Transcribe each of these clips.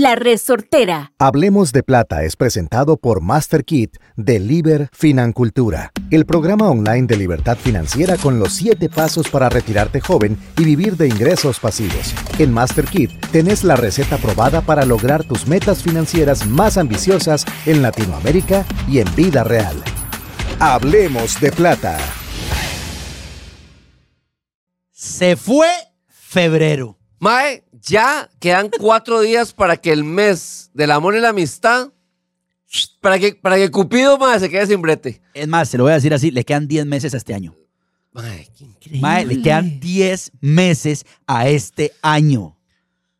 La Resortera. Hablemos de Plata es presentado por MasterKit de Liber Financultura, el programa online de libertad financiera con los 7 pasos para retirarte joven y vivir de ingresos pasivos. En MasterKit tenés la receta probada para lograr tus metas financieras más ambiciosas en Latinoamérica y en vida real. Hablemos de Plata. Se fue febrero. Mae, ya quedan cuatro días para que el mes del amor y la amistad, para que, para que Cupido, mae, se quede sin brete. Es más, se lo voy a decir así, le quedan 10 meses a este año. Mae, qué increíble. Mae, le quedan 10 meses a este año.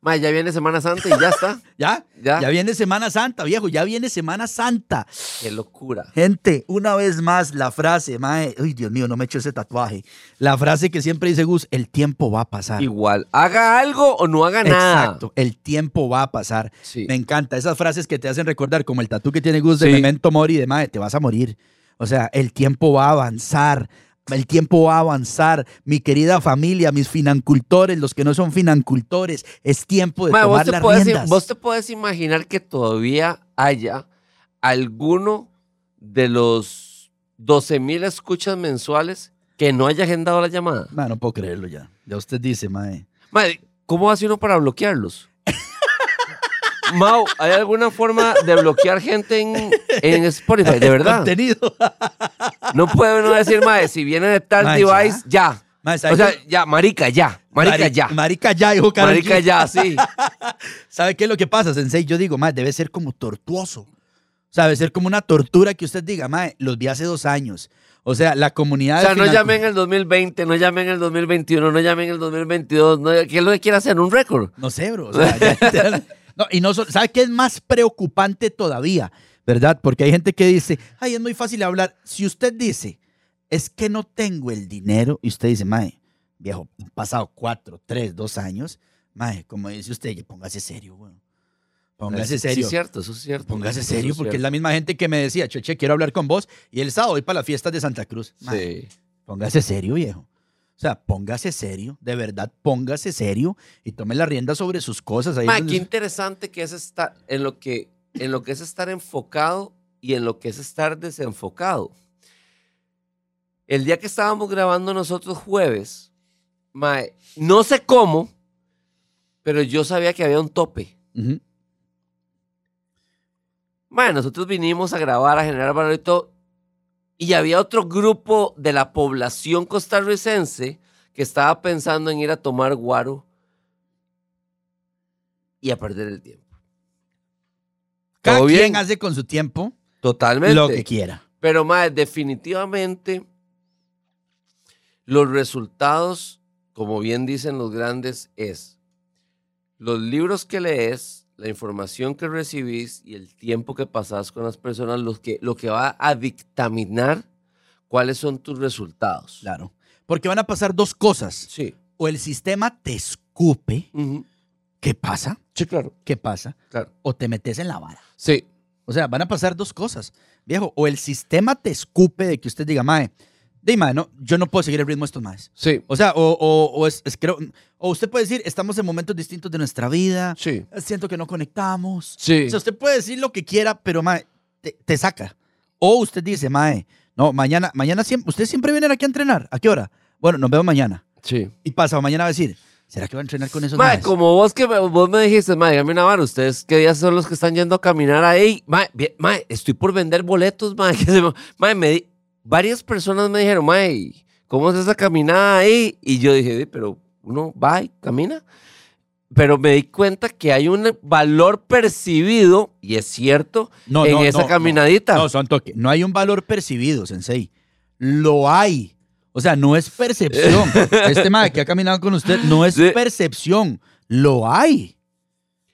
Mae, ya viene Semana Santa y ya está. ¿Ya? Ya. Ya viene Semana Santa, viejo, ya viene Semana Santa. Qué locura. Gente, una vez más la frase, mae, uy, Dios mío, no me echo ese tatuaje. La frase que siempre dice Gus, el tiempo va a pasar. Igual, haga algo o no haga nada. Exacto, el tiempo va a pasar. Sí. Me encanta esas frases que te hacen recordar, como el tatú que tiene Gus de Sí. Memento Mori, de madre, te vas a morir. O sea, el tiempo va a avanzar. El tiempo va a avanzar. Mi querida familia, mis financultores, los que no son financultores, es tiempo de vos, tomar te las riendas. vos te puedes imaginar que todavía haya alguno de los 12 mil escuchas mensuales que no haya agendado la llamada. Ma, no puedo creerlo ya. Ya usted dice, mae. Mae, ¿cómo hace uno para bloquearlos? Mau, ¿hay alguna forma de bloquear gente en, en Spotify? De verdad. Contenido. No puede uno decir, mae, si viene de tal Mae, device, ya. Mae, ¿sabe O sea, ya, marica, ya. Marica, Mari- ya. Marica ya, hijo Karol Marica, G. ya, sí. ¿Sabe qué es lo que pasa, Sensei? Yo digo, mae, debe ser como tortuoso. O sea, debe ser como una tortura que usted diga, mae, los vi hace dos años. O sea, la comunidad... O sea, no finan- llame en el 2020, no llame en el 2021, no llame en el 2022. No, ¿Qué es lo que quiere hacer? ¿Un récord? No sé, bro. o sea, ya no, y no, so- ¿sabe qué es más preocupante todavía? ¿Verdad? Porque hay gente que dice, ay, es muy fácil hablar. Si usted dice, es que no tengo el dinero, y usted dice, mae, viejo, han pasado cuatro, tres, dos años, mae, como dice usted, ya póngase serio, weón. Póngase Sí, serio. es cierto, eso es cierto. Póngase serio, es porque es la misma gente que me decía, Cheche, quiero hablar con vos, y el sábado voy para las fiestas de Santa Cruz. Mae, Sí. Póngase serio, viejo. O sea, póngase serio, de verdad, póngase serio y tome la rienda sobre sus cosas. Ahí Ma, donde- qué interesante que es estar en lo que, en lo que es estar enfocado y en lo que es estar desenfocado. El día que estábamos grabando nosotros jueves, mae, no sé cómo, pero yo sabía que había un tope. Nosotros vinimos a grabar, a generar valor y todo, y había otro grupo de la población costarricense que estaba pensando en ir a tomar guaro y a perder el tiempo. Cada ¿Todo quien bien? hace con su tiempo Totalmente. lo que quiera. Pero, mae, definitivamente los resultados, como bien dicen los grandes, es los libros que lees, la información que recibís y el tiempo que pasas con las personas, los que, lo que va a dictaminar cuáles son tus resultados. Claro. Porque van a pasar dos cosas. Sí. O el sistema te escupe. ¿Qué pasa? Sí, claro. ¿Qué pasa? claro. O te metes en la vara. Sí. O sea, van a pasar dos cosas. Viejo, o el sistema te escupe de que usted diga, mae, de mae, no, yo no puedo seguir el ritmo de estos maes. Sí. O sea, o, o, o es, es creo- o usted puede decir, estamos en momentos distintos de nuestra vida, Sí. siento que no conectamos. Sí. O sea, usted puede decir lo que quiera, pero mae, te, te saca. O usted dice, mae, no, mañana, mañana siempre, usted siempre viene aquí a entrenar. ¿A qué hora? Bueno, nos vemos mañana. Sí. Y pasa, mañana va a decir, ¿será que va a entrenar con esos Mae, maes? como vos que me, vos me dijiste, mae, dígame una vara, ustedes qué días son los que están yendo a caminar ahí. Mae, bien, mae, estoy por vender boletos, mae. que se me- mae, me di- varias personas me dijeron, mae, ¿cómo es esa caminada ahí? Y yo dije, "Di, pero uno va y camina. Pero me di cuenta que hay un valor percibido, y es cierto, No, en no, esa no, caminadita. No, son toque. No hay un valor percibido, Sensei. Lo hay. O sea, no es percepción. este mae que ha caminado con usted no es Sí. percepción. Lo hay.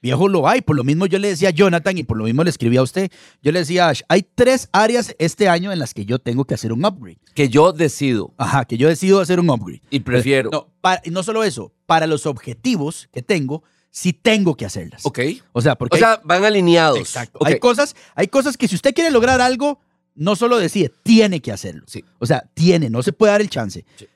Viejo, lo hay. Por lo mismo yo le decía a Jonathan y por lo mismo le escribí a usted. Yo le decía Ash, hay tres áreas este año en las que yo tengo que hacer un upgrade. Que yo decido Ajá, que yo decido hacer un upgrade. y prefiero. No, pa- y no solo eso, para los objetivos que tengo, sí tengo que hacerlas. Ok. O sea, porque O sea, van alineados. Exacto. Hay cosas, hay cosas que si usted quiere lograr algo, no solo decide, tiene que hacerlo. Sí. O sea, tiene, no se puede dar el chance. Sí.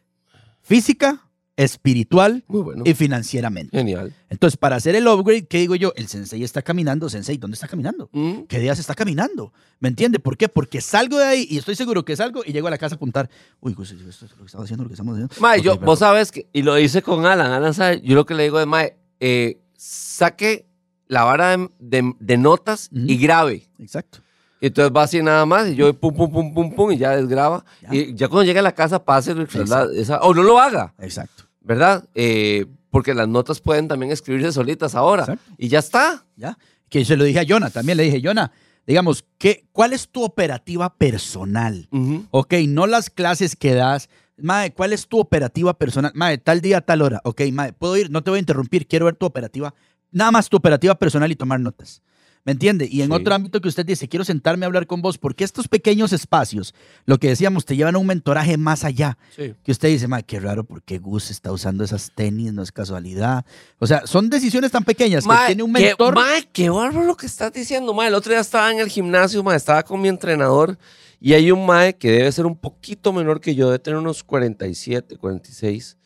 Física, espiritual Muy bueno. y financieramente. Genial. Entonces, para hacer el upgrade, ¿qué digo yo? El sensei está caminando. Sensei, ¿dónde está caminando? Mm. ¿Qué días está caminando? ¿Me entiende? ¿Por qué? Porque salgo de ahí y estoy seguro que salgo y llego a la casa a apuntar. Uy, pues, esto es lo que estamos haciendo, lo que estamos haciendo. Mae, yo, vos sabes que, y lo hice con Alan, Alan sabe, yo lo que le digo es, Mae, eh, saque la vara de, de- de notas y grabe. Exacto. Y entonces va así nada más, y yo pum, pum, pum, pum, pum, y ya desgraba. Ya. Y ya cuando llegue a la casa, pase, o no lo haga, Exacto. ¿Verdad? Eh, porque las notas pueden también escribirse solitas ahora. Exacto. Y ya está. ¿Ya? Que se lo dije a Jonah, también le dije, Jonah, digamos, ¿qué, ¿cuál es tu operativa personal? Ujú. Ok, no las clases que das. Mae, ¿cuál es tu operativa personal? Mae, tal día, tal hora. Ok, Mae, puedo ir, no te voy a interrumpir, quiero ver tu operativa. Nada más tu operativa personal y tomar notas. ¿Me entiende? Y en Sí. otro ámbito que usted dice, quiero sentarme a hablar con vos, porque estos pequeños espacios, lo que decíamos, te llevan a un mentoraje más allá. Sí. Que usted dice, Mae, qué raro, ¿por qué Gus está usando esas tenis? No es casualidad. O sea, son decisiones tan pequeñas que tiene un mentor. mae, qué bárbaro lo que estás diciendo, mae. El otro día estaba en el gimnasio, mae, estaba con mi entrenador y hay un mae que debe ser un poquito menor que yo, debe tener unos 47, 46.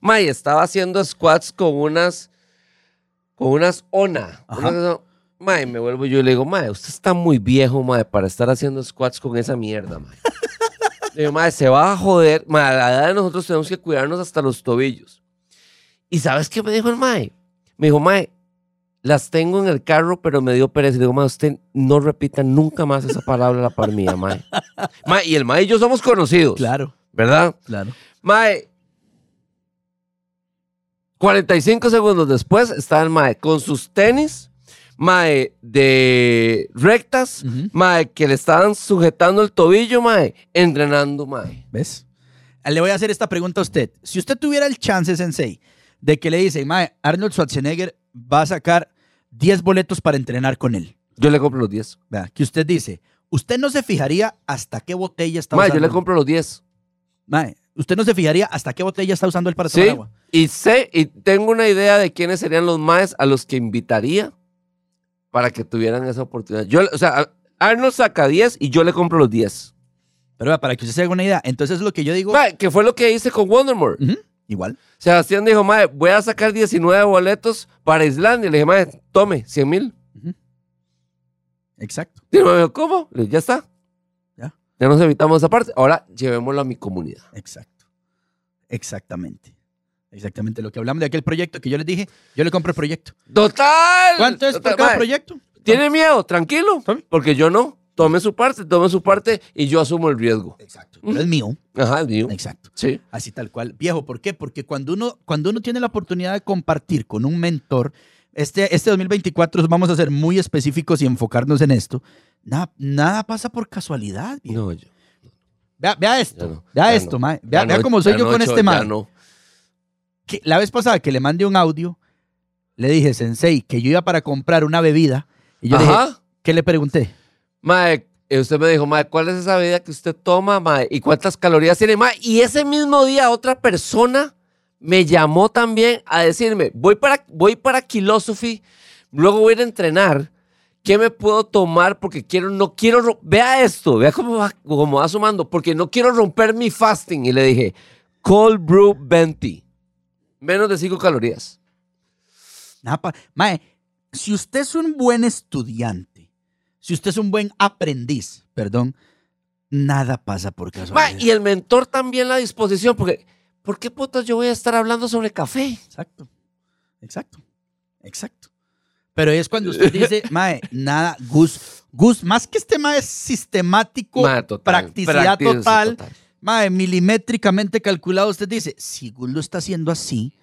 mae, estaba haciendo squats con unas, con unas ONA. Unas- mae, me vuelvo yo y le digo, mae, usted está muy viejo, mae, para estar haciendo squats con esa mierda, mae. Le digo, mae, se va a joder. Mae, a la edad de nosotros tenemos que cuidarnos hasta los tobillos. ¿Y sabes qué me dijo el mae? Me dijo, mae, las tengo en el carro, pero me dio pereza. Y le digo, mae, usted no repita nunca más esa palabra la par mía, mae. Mae, y el mae y yo somos conocidos. Claro, ¿Verdad? claro. Mae, 45 segundos después está el mae con sus tenis, mae de rectas, Ujú. mae que le estaban sujetando el tobillo, mae, entrenando, mae. ¿Ves? Le voy a hacer esta pregunta a usted. Si usted tuviera el chance, Sensei, de que le dicen, Mae, Arnold Schwarzenegger va a sacar 10 boletos para entrenar con él. Yo le compro los 10. Vea, que usted dice, usted no se fijaría hasta qué botella está Mae, usando. yo le compro los 10. Mae, usted no se fijaría hasta qué botella está usando él para tomar Sí, agua. Y sé, y tengo una idea de quiénes serían los maes a los que invitaría para que tuvieran esa oportunidad. Yo, o sea, Arnold saca 10 y yo le compro los 10. Pero para que usted se haga una idea, entonces lo que yo digo, Mae, que fue lo que hice con Wondermore. Ujú, igual. Sebastián dijo, mae, voy a sacar 19 boletos para Islandia. Le dije, mae, tome, 100 mil. Exacto. Y me dijo, ¿cómo? Le dije, ya está. Ya. Ya nos evitamos esa parte. Ahora llevémoslo a mi comunidad. Exacto. Exactamente. Exactamente lo que hablamos de aquel proyecto que yo les dije, yo le compro el proyecto. ¡Total! ¿Cuánto es Total, por cada mae, proyecto? ¿Tiene miedo? Tranquilo. Porque yo no. Tome su parte, tome su parte y yo asumo el riesgo. Exacto. Pero es mío. Ajá, el mío. Exacto. Sí. Así tal cual. Viejo, ¿por qué? Porque cuando uno, cuando uno tiene la oportunidad de compartir con un mentor, este, este 2024 vamos a ser muy específicos y enfocarnos en esto. Nada, nada pasa por casualidad. viejo. No, yo. Vea, vea Ya esto. vea esto, mae. Vea, ya vea no, cómo soy yo con este no. Que la vez pasada que le mandé un audio, le dije, Sensei, que yo iba para comprar una bebida. Y yo dije. ¿qué le pregunté? Mae, eh, usted me dijo, mae, ¿cuál es esa bebida que usted toma, mae? ¿Y cuántas calorías tiene, mae? Y ese mismo día otra persona me llamó también a decirme, voy para, voy para Philosophy, luego voy a ir a entrenar. ¿Qué me puedo tomar? Porque quiero, no quiero, ro- vea esto, vea cómo va, cómo va sumando, porque no quiero romper mi fasting. Y le dije, Cold Brew 20, menos de 5 calorías. Nada pa- Mae, si usted es un buen estudiante, si usted es un buen aprendiz, perdón, nada pasa por casualidad. Mae, y el mentor también la disposición, porque ¿por qué putas yo voy a estar hablando sobre café? Exacto, exacto, exacto. Pero es cuando usted dice, Mae, nada, Gus, Gus, más que este Mae es sistemático, Mae, total, practicidad practici- total, total. Mae, milimétricamente calculado, usted dice, si Gus lo está haciendo así,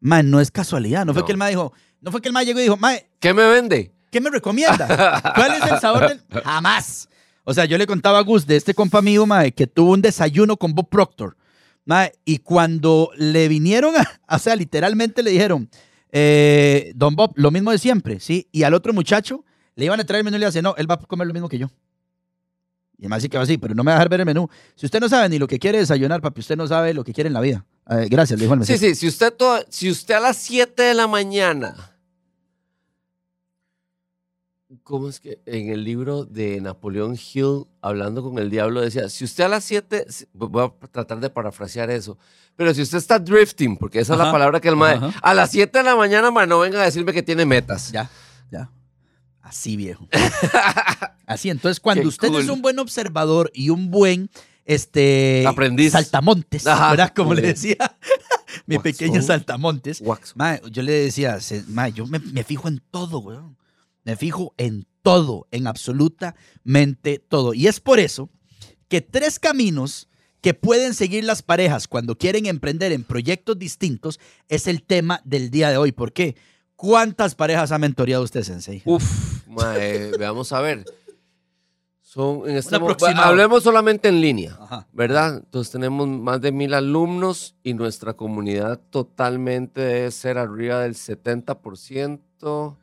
Mae, no es casualidad. No, fue que el Mae dijo, no fue que el Mae llegó y dijo, Mae, ¿Qué me vende? ¿Qué me recomienda? ¿Cuál es el sabor del...? Jamás. O sea, yo le contaba a Gus de este compa mío, mae, que tuvo un desayuno con Bob Proctor. Mae, y cuando le vinieron, a, o sea, literalmente le dijeron, eh, Don Bob, lo mismo de siempre, ¿sí? Y al otro muchacho le iban a traer el menú y le dice, no, él va a comer lo mismo que yo. Y además sí que va así, pero no me va a dejar ver el menú. Si usted no sabe ni lo que quiere desayunar, papi, usted no sabe lo que quiere en la vida. Eh, gracias, le dijo el Sí, mesero. sí, si usted, to- si usted a las 7 de la mañana ¿Cómo es que en el libro de Napoleón Hill, hablando con el diablo, decía, si usted a las 7, voy a tratar de parafrasear eso, pero si usted está drifting, porque esa es la palabra que el mae, ajá. a las 7 de la mañana, mae, no venga a decirme que tiene metas. Ya, ya. Así, viejo. Así, entonces, cuando Qué usted es un buen observador y un buen este Aprendiz. saltamontes, Ajá, ¿verdad? Como le decía mi pequeño saltamontes. Mae, yo le decía, mae, yo me, me fijo en todo, weón. Me fijo en todo, en absolutamente todo. Y es por eso que tres caminos que pueden seguir las parejas cuando quieren emprender en proyectos distintos es el tema del día de hoy. ¿Por qué? ¿Cuántas parejas ha mentoreado usted, Sensei? Uf, mae, veamos a ver. Son, en este Un mo- aproximado. hablemos solamente en línea. Ajá. ¿verdad? Entonces tenemos más de mil alumnos y nuestra comunidad totalmente debe ser arriba del 70%.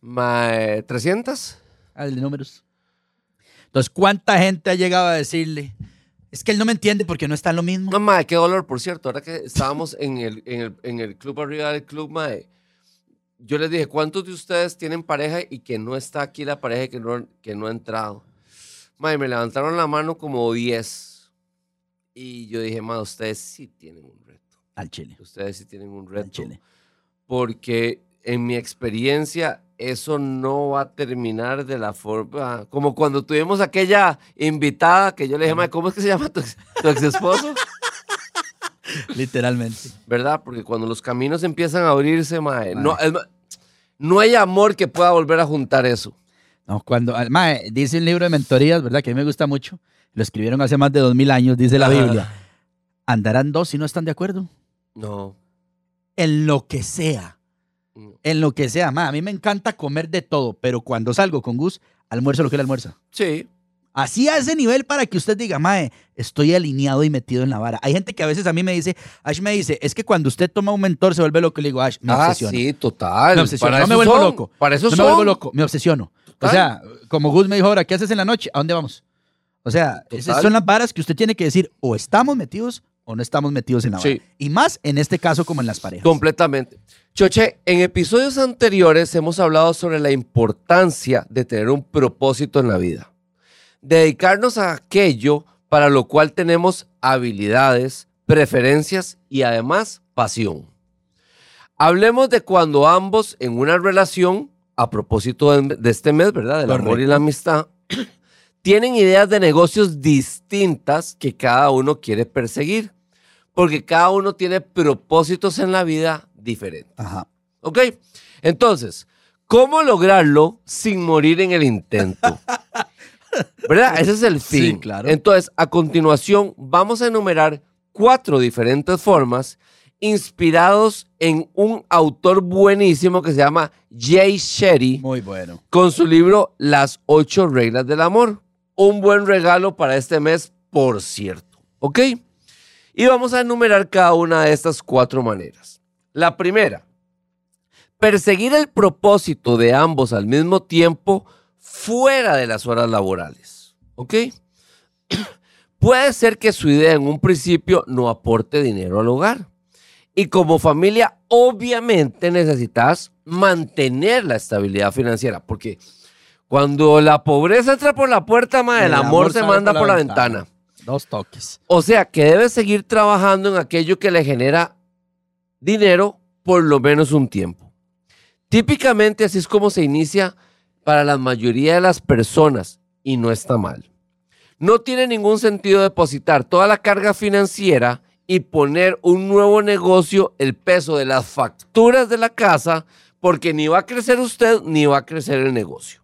Mae, ¿300? Ah, de números. Entonces, ¿cuánta gente ha llegado a decirle? Es que él no me entiende porque no está lo mismo. No, mae, qué dolor, por cierto. Ahora que estábamos en el, en el, en el club arriba del club, mae, yo les dije, ¿cuántos de ustedes tienen pareja y que no está aquí la pareja que no, que no ha entrado? Mae, me levantaron la mano como 10. Y yo dije, mae, ustedes sí tienen un reto. Al chile. Ustedes sí tienen un Al reto. chile. porque en mi experiencia eso no va a terminar de la forma como cuando tuvimos aquella invitada que yo le dije, "Mae, ¿cómo es que se llama tu, tu ex esposo? Literalmente. ¿Verdad? Porque cuando los caminos empiezan a abrirse, mae, no, es no hay amor que pueda volver a juntar eso. No, cuando, mae, dice un libro de mentorías, ¿verdad? Que a mí me gusta mucho. Lo escribieron hace más de dos mil años, dice la. Biblia. Andarán dos si no están de acuerdo. No. En lo que sea. En lo que sea. Mae, a mí me encanta comer de todo, pero cuando salgo con Gus, almuerzo lo que él almuerza. Sí. Así a ese nivel para que usted diga, mae, estoy alineado y metido en la vara. Hay gente que a veces a mí me dice, Ash me dice, es que cuando usted toma un mentor se vuelve loco. Le digo, Ash, me Ah, sí, total. Me obsesiono, Para no me vuelvo son, loco. Para eso no me vuelvo loco, me obsesiono. O sea, como Gus me dijo ahora, ¿qué haces en la noche? ¿A dónde vamos? O sea, esas son las varas que usted tiene que decir, o estamos metidos o no estamos metidos en la vara. Sí. Y más en este caso como en las parejas. Completamente. Choche, en episodios anteriores hemos hablado sobre la importancia de tener un propósito en la vida. Dedicarnos a aquello para lo cual tenemos habilidades, preferencias y además pasión. Hablemos de cuando ambos en una relación, a propósito de, este mes, ¿verdad? Del amor y la amistad, tienen ideas de negocios distintas que cada uno quiere perseguir porque cada uno tiene propósitos en la vida diferentes. Ajá. ¿Ok? Entonces, ¿cómo lograrlo sin morir en el intento? ¿Verdad? Ese es el Sí, fin. claro. Entonces, a continuación, vamos a enumerar cuatro diferentes formas inspirados en un autor buenísimo que se llama Jay Shetty Muy bueno. con su libro Las ocho reglas del amor. Un buen regalo para este mes, por cierto. ¿Ok? Y vamos a enumerar cada una de estas cuatro maneras. La primera, perseguir el propósito de ambos al mismo tiempo fuera de las horas laborales. ¿Ok? Puede ser que su idea en un principio no aporte dinero al hogar. Y como familia, obviamente necesitas mantener la estabilidad financiera, porque cuando la pobreza entra por la puerta, ma, el, amor, se sale manda por la, ventana. Dos toques. O sea, que debes seguir trabajando en aquello que le genera dinero por lo menos un tiempo. Típicamente así es como se inicia para la mayoría de las personas y no está mal. No tiene ningún sentido depositar toda la carga financiera y poner un nuevo negocio el peso de las facturas de la casa porque ni va a crecer usted ni va a crecer el negocio.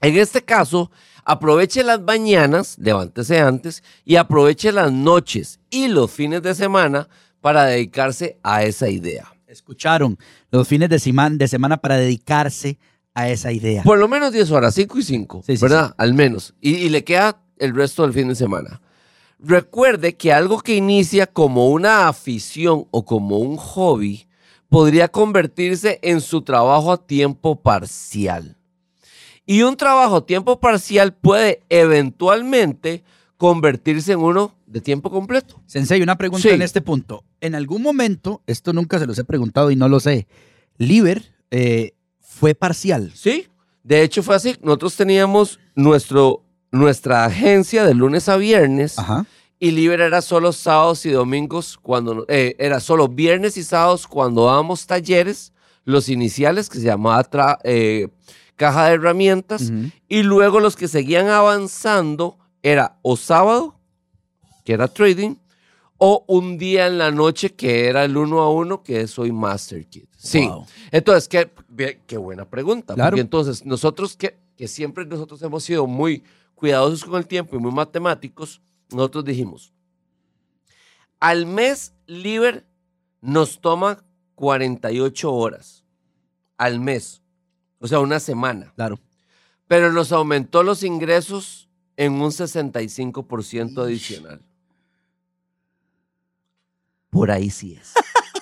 En este caso, aproveche las mañanas, levántese antes, y aproveche las noches y los fines de semana para dedicarse a esa idea. Escucharon los fines de semana, para dedicarse a esa idea. Por lo menos 10 horas, 5 y 5, Sí, sí, ¿verdad? Al menos. Y, y le queda el resto del fin de semana. Recuerde que algo que inicia como una afición o como un hobby podría convertirse en su trabajo a tiempo parcial. Y un trabajo a tiempo parcial puede eventualmente convertirse en uno de tiempo completo. Sensei, una pregunta Sí. en este punto. En algún momento, esto nunca se los he preguntado y no lo sé, Liber eh, fue parcial. ¿Sí? De hecho, fue así. Nosotros teníamos nuestro, nuestra agencia de lunes a viernes Ajá. y Libre era solo sábados y domingos, cuando eh, era solo viernes y sábados cuando dábamos talleres, los iniciales que se llamaba tra- eh, caja de herramientas, y luego los que seguían avanzando era o sábado, que era trading, o un día en la noche que era el uno a uno, que es hoy Master Kit. Sí. Wow. Entonces, qué, qué buena pregunta. Claro. Porque entonces, nosotros que, que siempre nosotros hemos sido muy cuidadosos con el tiempo y muy matemáticos, nosotros dijimos, al mes Liber nos toma 48 horas al mes, o sea, una semana, Claro. pero nos aumentó los ingresos en un 65% adicional. Por ahí sí es.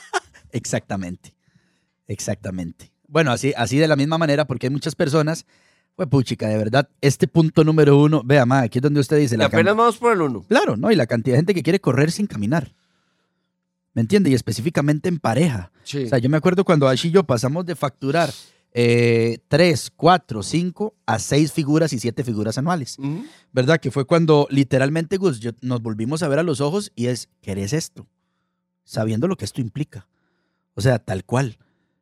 Exactamente. Exactamente. Bueno, así, así de la misma manera, porque hay muchas personas. Pues puchica, de verdad, este punto número uno, vea, ma, aquí es donde usted dice Y la apenas can- vamos por el uno. Claro, ¿no? Y la cantidad de gente que quiere correr sin caminar. ¿Me entiende? Y específicamente en pareja. Sí. O sea, yo me acuerdo cuando Ash y yo pasamos de facturar eh, tres, cuatro, cinco a seis figuras y siete figuras anuales. ¿Verdad? Que fue cuando literalmente, Gus, yo- nos volvimos a ver a los ojos y es, ¿querés esto? Sabiendo lo que esto implica. O sea, tal cual.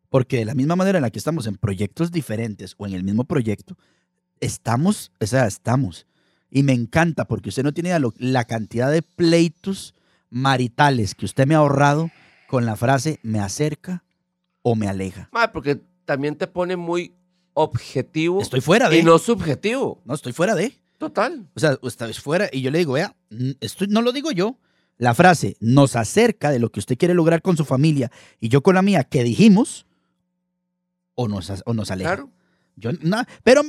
Porque de la misma manera en la que estamos en proyectos diferentes o en el mismo proyecto, estamos, o sea, estamos. Y me encanta porque usted no tiene la cantidad de pleitos maritales que usted me ha ahorrado con la frase me acerca o me aleja. Porque también te pone muy objetivo Estoy fuera de. y no subjetivo. no, estoy fuera de. Total. O sea, usted es fuera y yo le digo, vea, esto no lo digo yo. La frase nos acerca de lo que usted quiere lograr con su familia y yo con la mía que dijimos o nos, o nos aleja. Claro. Yo, na- pero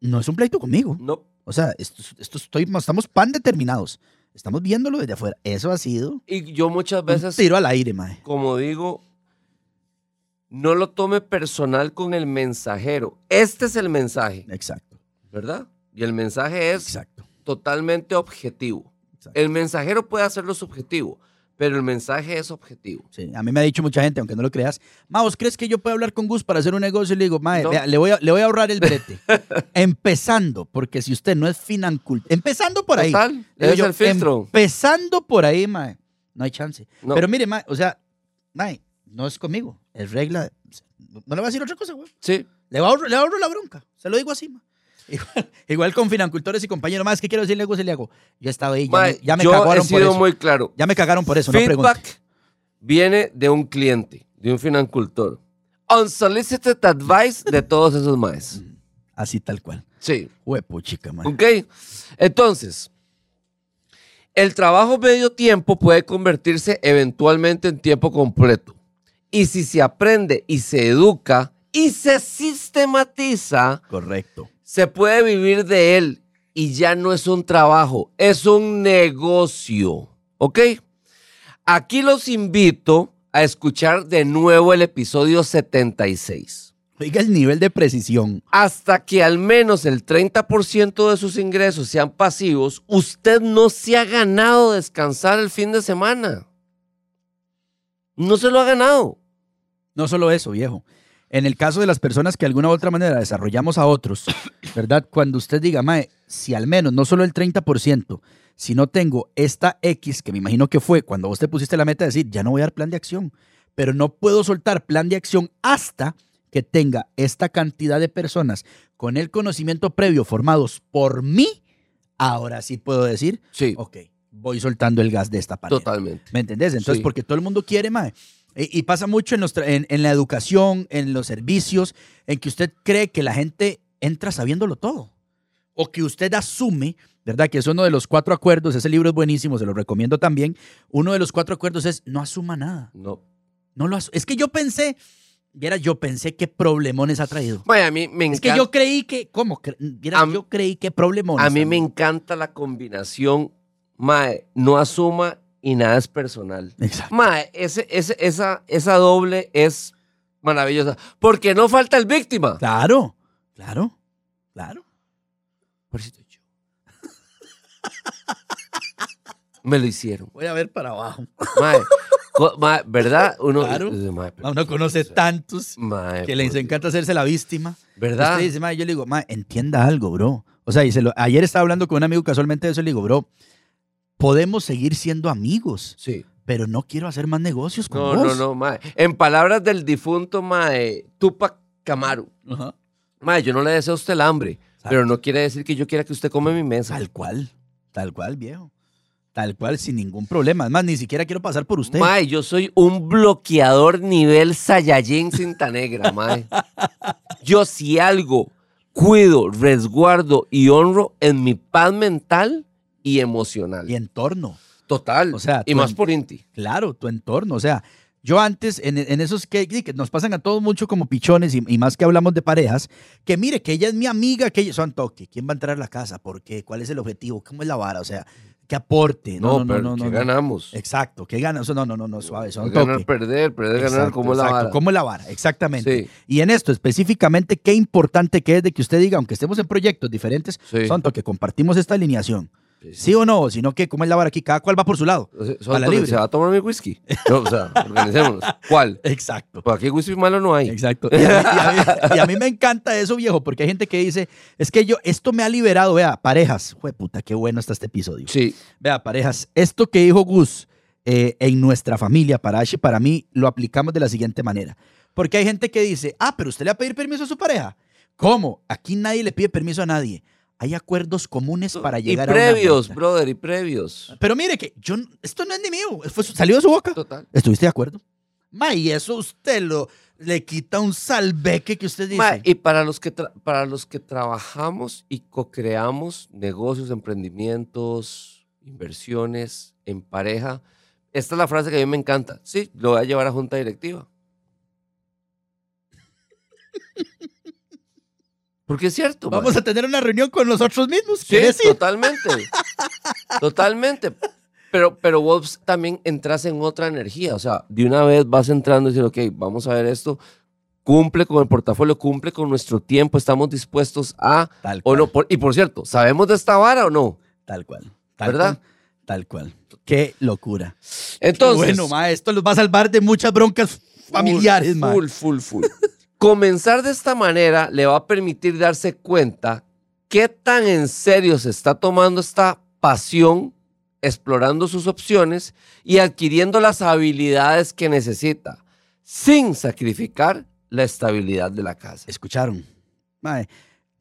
no es un pleito conmigo. No. O sea, esto, esto estoy, estamos pan determinados. Estamos viéndolo desde afuera. Eso ha sido Y yo muchas un veces, tiro al aire, mae. como digo, no lo tome personal con el mensajero. Este es el mensaje, Exacto, ¿verdad? Y el mensaje es exacto. totalmente objetivo. Exacto. El mensajero puede hacerlo subjetivo, pero el mensaje es objetivo. Sí, a mí me ha dicho mucha gente, aunque no lo creas, ma, ¿vos crees que yo puedo hablar con Gus para hacer un negocio? Y le digo, mae, No. le, voy a, le voy a ahorrar el brete. empezando, porque si usted no es financult, empezando por ahí. Total, le digo yo, el filtro. Empezando por ahí, mae, no hay chance. No. Pero mire, mae, o sea, mae, no es conmigo, es regla. No le voy a decir otra cosa, güey. Sí. Le ahorro, le ahorro la bronca, se lo digo así, mae. Igual, igual con financultores y compañeros más, ¿qué quiero decirle, Gus? Yo he estado ahí, ya, me, ya me yo he cagaron por sido eso. muy claro. Ya me cagaron por eso, no pregunte. Feedback viene de un cliente, de un financultor. Unsolicited advice de todos esos maes. Así tal cual. Sí. Huepo, chica, mae. ¿Ok? Entonces, el trabajo medio tiempo puede convertirse eventualmente en tiempo completo. Y si se aprende y se educa y se sistematiza, Correcto. Se puede vivir de él y ya no es un trabajo, es un negocio. ¿Ok? Aquí los invito a escuchar de nuevo el episodio 76 Oiga el nivel de precisión. hasta que al menos el 30% de sus ingresos sean pasivos, usted no se ha ganado descansar el fin de semana. No se lo ha ganado. No solo eso, viejo. En el caso de las personas que de alguna u otra manera desarrollamos a otros, ¿verdad? Cuando usted diga, Mae, si al menos no solo el 30%, si no tengo esta X, que me imagino que fue cuando vos te pusiste la meta de decir, ya no voy a dar plan de acción, pero no puedo soltar plan de acción hasta que tenga esta cantidad de personas con el conocimiento previo formados por mí, ahora sí puedo decir, Sí, ok, voy soltando el gas de esta pared. totalmente. ¿Me entendés? Entonces, Sí. porque todo el mundo quiere, mae. Y, y pasa mucho en, los tra- en, en la educación, en los servicios, en que usted cree que la gente entra sabiéndolo todo. O que usted asume, ¿verdad? Que es uno de los cuatro acuerdos. Ese libro es buenísimo, se lo recomiendo también. Uno de los cuatro acuerdos es no asuma nada. No. No lo es que yo pensé, viera, yo pensé qué problemones ha traído. Bueno, a mí me Es encanta. que yo creí que, ¿cómo? Viera, A yo creí que problemones. a mí me encanta la combinación, mae, no asuma y nada es personal. Exacto. Mae, ese, ese, esa, esa doble es maravillosa. Porque no falta el víctima. Claro, claro, claro. Por si estoy yo. Me lo hicieron. Voy a ver para abajo. Mae, mae, ¿verdad? Uno, Claro. pero- Uno conoce tantos que les encanta hacerse la víctima. ¿Verdad? Usted yo le digo, "Mae, entienda algo, bro. O sea, y se lo- ayer estaba hablando con un amigo casualmente de eso y le digo, bro, podemos seguir siendo amigos, Sí. pero no quiero hacer más negocios con No, vos. no, no, mae. En palabras del difunto, mae, Tupac Camaru. Ajá. Mae, yo no le deseo a usted el hambre, pero no quiere decir que yo quiera que usted come mi mesa. Tal cual, tal cual, viejo. Tal cual, sin ningún problema. Es más, ni siquiera quiero pasar por usted. Mae, yo soy un bloqueador nivel Saiyajin cinta negra, mae. Yo si algo cuido, resguardo y honro en mi paz mental y emocional. Y entorno. Total. O sea, y más por Inti. Claro, tu entorno. O sea, yo antes, en, en esos que, nos pasan a todos mucho como pichones y, y más que hablamos de parejas, que mire, que ella es mi amiga, que ella son toque. ¿Quién va a entrar a la casa? ¿Por qué? ¿Cuál es el objetivo? ¿Cómo es la vara? O sea, ¿qué aporte? No, No, no, pero no, no. ¿qué no. ganamos? Exacto, ¿qué gana? Eso no, no, no, no, suave, son ganar, toque. perder, perder, ganar, Exacto, como la exacto, vara. ¿Cómo es la vara? Exactamente. Sí. Y en esto específicamente, qué importante que es de que usted diga, aunque estemos en proyectos diferentes, Sí. son que compartimos esta alineación. Sí, sí. ¿Sí o no? Sino que, ¿cómo es la vara aquí? Cada cual va por su lado. O sea, Para Santo, libre. ¿Se va a tomar mi whisky? No, o sea, organicémonos. ¿Cuál? Exacto. Pues aquí whisky malo no hay. Exacto. Y a, mí, y a mí- y a mí me encanta eso, viejo, porque hay gente que dice, es que yo, esto me ha liberado, vea, parejas. Jue puta, qué bueno está este episodio. Sí. Vea, parejas, esto que dijo Gus eh, en nuestra familia, para y para mí, lo aplicamos de la siguiente manera. Porque hay gente que dice, ah, pero usted le va a pedir permiso a su pareja. ¿Cómo? Aquí nadie le pide permiso a nadie. Hay acuerdos comunes para y llegar a previos, brother, y previos. Pero mire que yo, esto no es ni mío, fue- salió de su boca. Total. ¿Estuviste de acuerdo? Ma, y eso usted lo le quita un salveque que usted dice. Ma, y para los que para los que trabajamos y co-creamos negocios, emprendimientos, inversiones en pareja, esta es la frase que a mí me encanta. Sí, lo voy a llevar a junta directiva. Porque es cierto. Vamos a tener una reunión con nosotros mismos. Sí, ¿Qué decir? totalmente. totalmente. Pero, pero vos también entras en otra energía. O sea, de una vez vas entrando y dices, ok, vamos a ver esto. Cumple con el portafolio, cumple con nuestro tiempo. Estamos dispuestos a. Tal O cual. no, por- y por cierto, ¿sabemos de esta vara o no? Tal cual. Tal ¿Verdad? cual, Tal cual. Qué locura. Entonces. bueno, ma, esto los va a salvar de muchas broncas familiares, full, ma. Full, full, full. Comenzar de esta manera le va a permitir darse cuenta qué tan en serio se está tomando esta pasión, explorando sus opciones y adquiriendo las habilidades que necesita, sin sacrificar la estabilidad de la casa. Escucharon.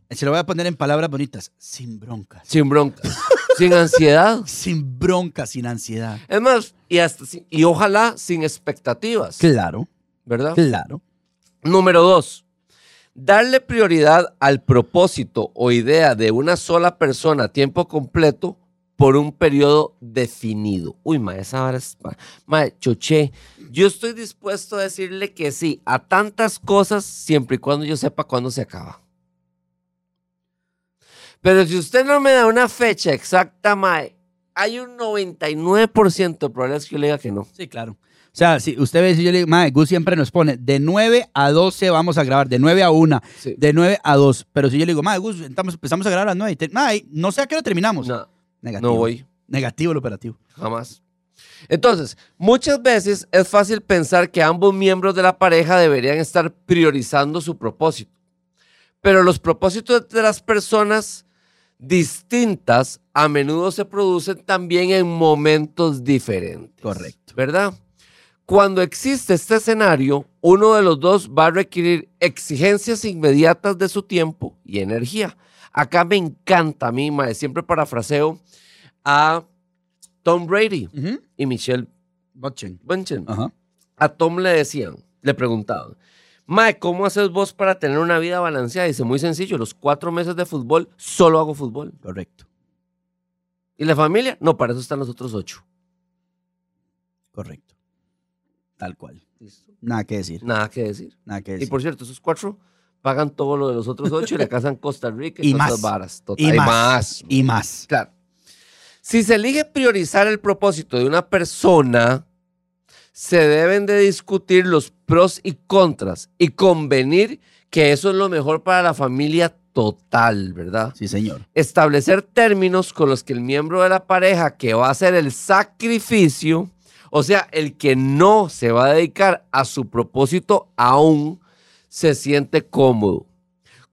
Se lo voy a poner en palabras bonitas. Sin broncas. Sin broncas, sin ansiedad. Sin broncas, sin ansiedad. Es más, y, hasta, y ojalá sin expectativas, Claro, ¿verdad? claro. Número dos, darle prioridad al propósito o idea de una sola persona a tiempo completo por un periodo definido. Uy, ma, esa vara es... ma- Ma, choché. Yo estoy dispuesto a decirle que sí a tantas cosas siempre y cuando yo sepa cuándo se acaba. Pero si usted no me da una fecha exacta, mae, hay un 99% de probabilidades que yo le diga que no. Sí, claro. O sea, si usted ve, si yo le digo, mae, Gus siempre nos pone de 9 a 12 vamos a grabar, de 9 a 1, Sí. de 9 a 2. Pero si yo le digo, mae, Gus, estamos- empezamos a grabar a las 9, y te- mae, no sé a qué hora terminamos. No, Negativo. no voy. Negativo el operativo. Jamás. Entonces, muchas veces es fácil pensar que ambos miembros de la pareja deberían estar priorizando su propósito. Pero los propósitos de las personas distintas a menudo se producen también en momentos diferentes. Correcto. ¿Verdad? Cuando existe este escenario, uno de los dos va a requerir exigencias inmediatas de su tiempo y energía. Acá me encanta a mí, mae, siempre parafraseo a Tom Brady y Michelle. Bunchen. A Tom le decían, le preguntaban, Mae, ¿cómo haces vos para tener una vida balanceada? Dice, muy sencillo, los cuatro meses de fútbol solo hago fútbol. Correcto. ¿Y la familia? No, para eso están los otros ocho. Correcto. Tal cual. Nada que decir. Nada que decir. Nada que Y decir. por cierto, esos cuatro pagan todo lo de los otros ocho y le casan Costa Rica y, Y más. varas. Total, y, y más. más. Y más. Claro. Si se elige priorizar el propósito de una persona, se deben de discutir los pros y contras y convenir que eso es lo mejor para la familia total, ¿verdad? Sí, señor. Establecer términos con los que el miembro de la pareja que va a hacer el sacrificio, o sea, el que no se va a dedicar a su propósito aún, se siente cómodo.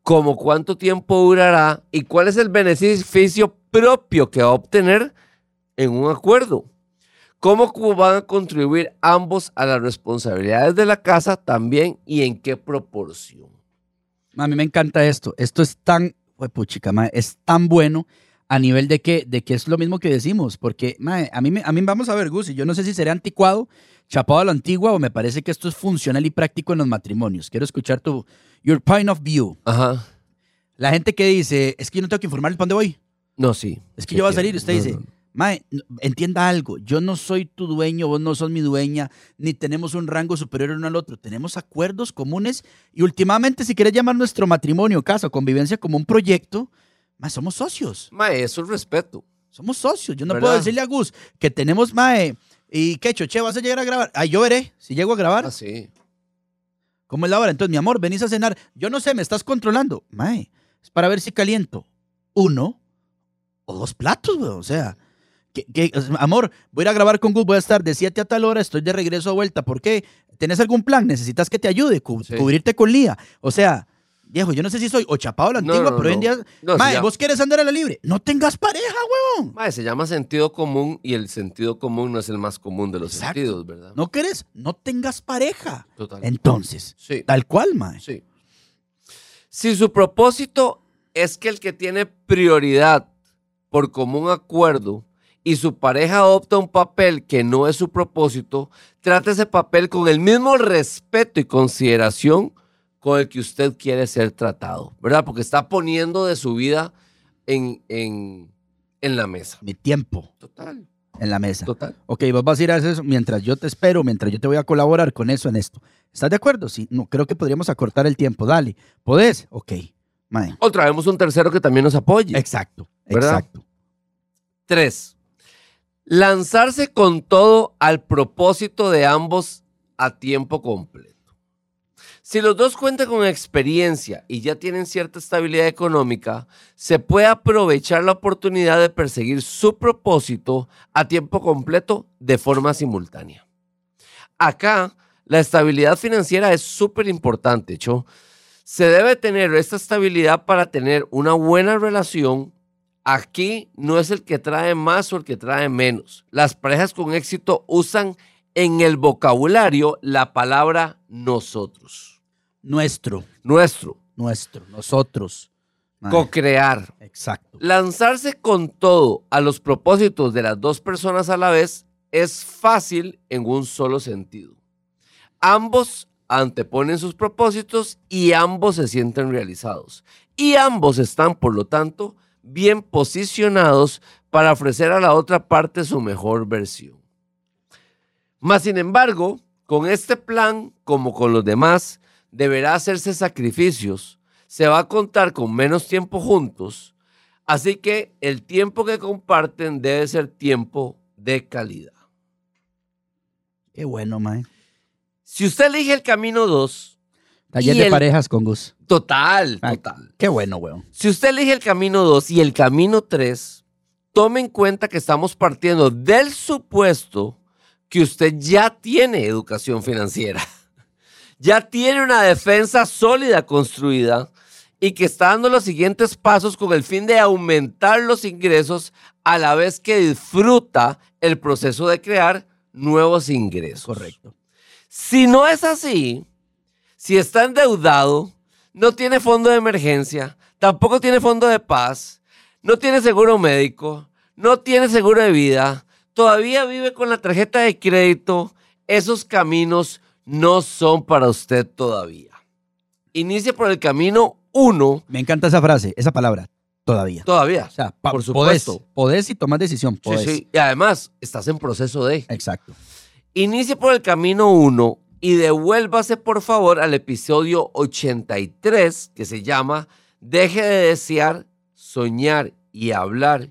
Como cuánto tiempo durará y cuál es el beneficio propio que va a obtener en un acuerdo. Cómo van a contribuir ambos a las responsabilidades de la casa también y en qué proporción. A mí me encanta esto. Esto es tan, puchica, es tan bueno a nivel de que, de que es lo mismo que decimos. Porque, mae, a mí, a mí vamos a ver, Gus, y yo no sé si seré anticuado, chapado a la antigua, o me parece que esto es funcional y práctico en los matrimonios. Quiero escuchar tu, your point of view. Ajá. La gente que dice, es que yo no tengo que informarles para dónde voy. No, sí. Es que yo voy a salir, usted No, dice, no. Mae, entienda algo, yo no soy tu dueño, vos no sos mi dueña, ni tenemos un rango superior uno al otro, tenemos acuerdos comunes y últimamente si quieres llamar nuestro matrimonio, casa convivencia como un proyecto, mae, somos socios, Mae, eso es respeto. somos socios. Yo no ¿Verdad? puedo decirle a Gus que tenemos, mae, y que Choche, vas a llegar a grabar. Ah, yo veré si llego a grabar. Ah, sí. ¿Cómo es la hora? Entonces, mi amor, venís a cenar. Yo no sé, me estás controlando. Mae, es para ver si caliento uno o dos platos, güey. O sea, que, que- amor, voy a ir a grabar con Gus, voy a estar de 7 a tal hora, estoy de regreso a vuelta. ¿Por qué? ¿Tenés algún plan? ¿Necesitas que te ayude? Cu- Sí. Cubrirte con Lía. O sea, viejo, yo no sé si soy o chapado a la antigua, no, pero hoy en día. No, mae, vos quieres andar a la libre. No tengas pareja, huevón. Mae, se llama sentido común y el sentido común no es el más común de los Exacto. sentidos, ¿verdad? ¿No querés? No tengas pareja. Total. Entonces, Sí, tal cual, mae. sí. Si su propósito es que el que tiene prioridad por común acuerdo y su pareja adopta un papel que no es su propósito, trate ese papel con el mismo respeto y consideración con el que usted quiere ser tratado, ¿verdad? Porque está poniendo de su vida en, en, en la mesa. Mi tiempo Total, en la mesa. total. Ok, vos vas a ir a hacer eso mientras yo te espero, mientras yo te voy a colaborar con eso en esto. ¿Estás de acuerdo? Sí, no, creo que podríamos acortar el tiempo. Dale. ¿Podés? Ok. Mae. O traemos un tercero que también nos apoye. Exacto. ¿Verdad? Exacto. Tres, lanzarse con todo al propósito de ambos a tiempo completo. Si los dos cuentan con experiencia y ya tienen cierta estabilidad económica, se puede aprovechar la oportunidad de perseguir su propósito a tiempo completo de forma simultánea. Acá, la estabilidad financiera es súper importante, Cho. Se debe tener esta estabilidad para tener una buena relación Aquí no es el que trae más o el que trae menos. Las parejas con éxito usan en el vocabulario la palabra nosotros. Nuestro. Nuestro. Nuestro. Nosotros. Co-crear. Exacto. Lanzarse con todo a los propósitos de las dos personas a la vez es fácil en un solo sentido. Ambos anteponen sus propósitos y ambos se sienten realizados. Y ambos están, por lo tanto, bien posicionados para ofrecer a la otra parte su mejor versión. Más sin embargo, con este plan, como con los demás, deberá hacerse sacrificios. Se va a contar con menos tiempo juntos, así que el tiempo que comparten debe ser tiempo de calidad. Qué bueno, mae. Si usted elige el camino 2, Taller de el- parejas con Gus. total, Ay. total. Qué bueno, weón. Si usted elige el camino 2 y el camino 3, tome en cuenta que estamos partiendo del supuesto que usted ya tiene educación financiera, ya tiene una defensa sólida construida y que está dando los siguientes pasos con el fin de aumentar los ingresos a la vez que disfruta el proceso de crear nuevos ingresos. Correcto. Si no es así, si está endeudado, no tiene fondo de emergencia, tampoco tiene fondo de paz, no tiene seguro médico, no tiene seguro de vida, todavía vive con la tarjeta de crédito, esos caminos no son para usted todavía. Inicie por el camino 1 Me encanta esa frase, esa palabra. Todavía. todavía. O sea, Por supuesto. podés y tomar decisión. Podés. sí. Y además, estás en proceso de... Exacto. Inicie por el camino 1 y devuélvase por favor al episodio 83 que se llama Deje de desear, soñar y hablar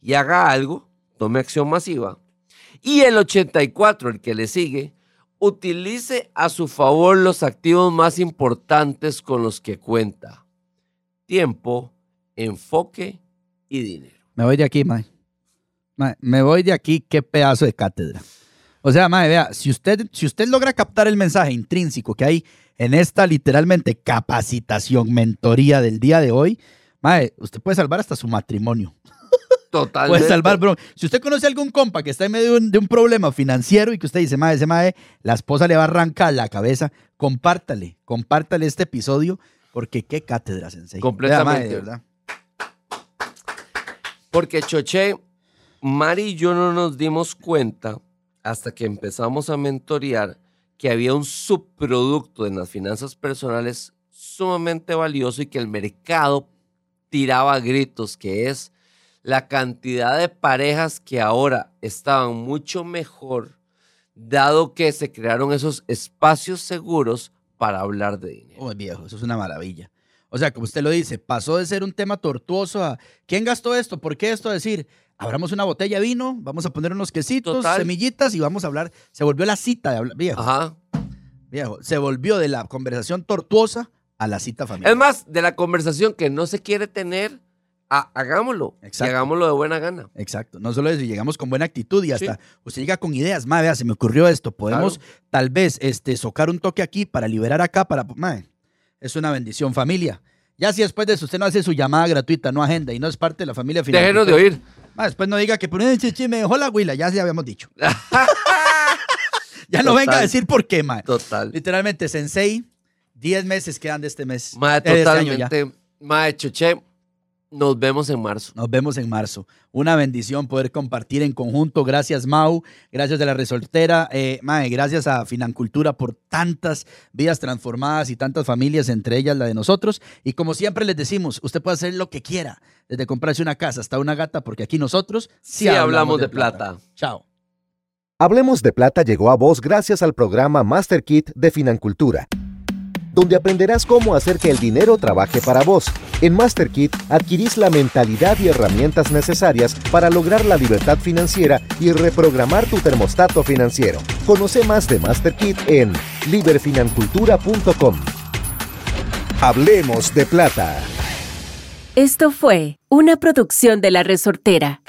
y haga algo, tome acción masiva. Y el 84, el que le sigue, utilice a su favor los activos más importantes con los que cuenta. tiempo, enfoque y dinero. Me voy de aquí, mae. Mae, me voy de aquí, qué pedazo de cátedra. O sea, mae, vea, si usted, si usted logra captar el mensaje intrínseco que hay en esta literalmente capacitación, mentoría del día de hoy, mae, usted puede salvar hasta su matrimonio. Totalmente. Puede salvar, bro. Si usted conoce a algún compa que está en medio de un, de un problema financiero y que usted dice, mae, ese mae, la esposa le va a arrancar la cabeza, compártale, compártale este episodio, porque qué cátedra, sensei. Vea, mae, Completamente. verdad. Porque Choche, Mari y yo no nos dimos cuenta hasta que empezamos a mentorear que había un subproducto en las finanzas personales sumamente valioso y que el mercado tiraba gritos, que es la cantidad de parejas que ahora estaban mucho mejor, dado que se crearon esos espacios seguros para hablar de dinero. Oh, viejo, eso es una maravilla. O sea, como usted lo dice, pasó de ser un tema tortuoso a ¿quién gastó esto? ¿Por qué esto? Decir, abramos una botella de vino, vamos a poner unos quesitos, Total. semillitas y vamos a hablar. Se volvió la cita de hablar, viejo, Ajá. viejo. Se volvió de la conversación tortuosa a la cita familiar. Es más, de la conversación que no se quiere tener, a- hagámoslo. Exacto. Y hagámoslo de buena gana. Exacto. No solo eso, llegamos con buena actitud y hasta Sí. usted llega con ideas. Mae, vea, se me ocurrió esto. Podemos tal vez este, socar un toque aquí para liberar acá. para mae, Es una bendición, familia. Ya si después de eso usted no hace su llamada gratuita, no agenda y no es parte de la familia final. Déjenos de oír. Ma, después no diga que por un chichi me dejó la huila, ya se habíamos dicho. ya no venga a decir por qué, ma. Total. Literalmente, Sensei, 10 meses quedan de este mes. Mae, Eh, de este año ya. Nos vemos en marzo. Nos vemos en marzo. Una bendición poder compartir en conjunto. Gracias, Mau. Gracias de la resoltera. Eh, mae, gracias a Financultura por tantas vidas transformadas y tantas familias, entre ellas la de nosotros. Y como siempre les decimos, usted puede hacer lo que quiera, desde comprarse una casa hasta una gata, porque aquí nosotros Sí hablamos de plata. Chao. Hablemos de Plata llegó a vos gracias al programa Master Kit de Financultura, donde aprenderás cómo hacer que el dinero trabaje para vos. En Master Kit adquirís la mentalidad y herramientas necesarias para lograr la libertad financiera y reprogramar tu termostato financiero. Conoce más de Master Kit en liberfinancultura.com. Hablemos de plata. Esto fue una producción de La Resortera.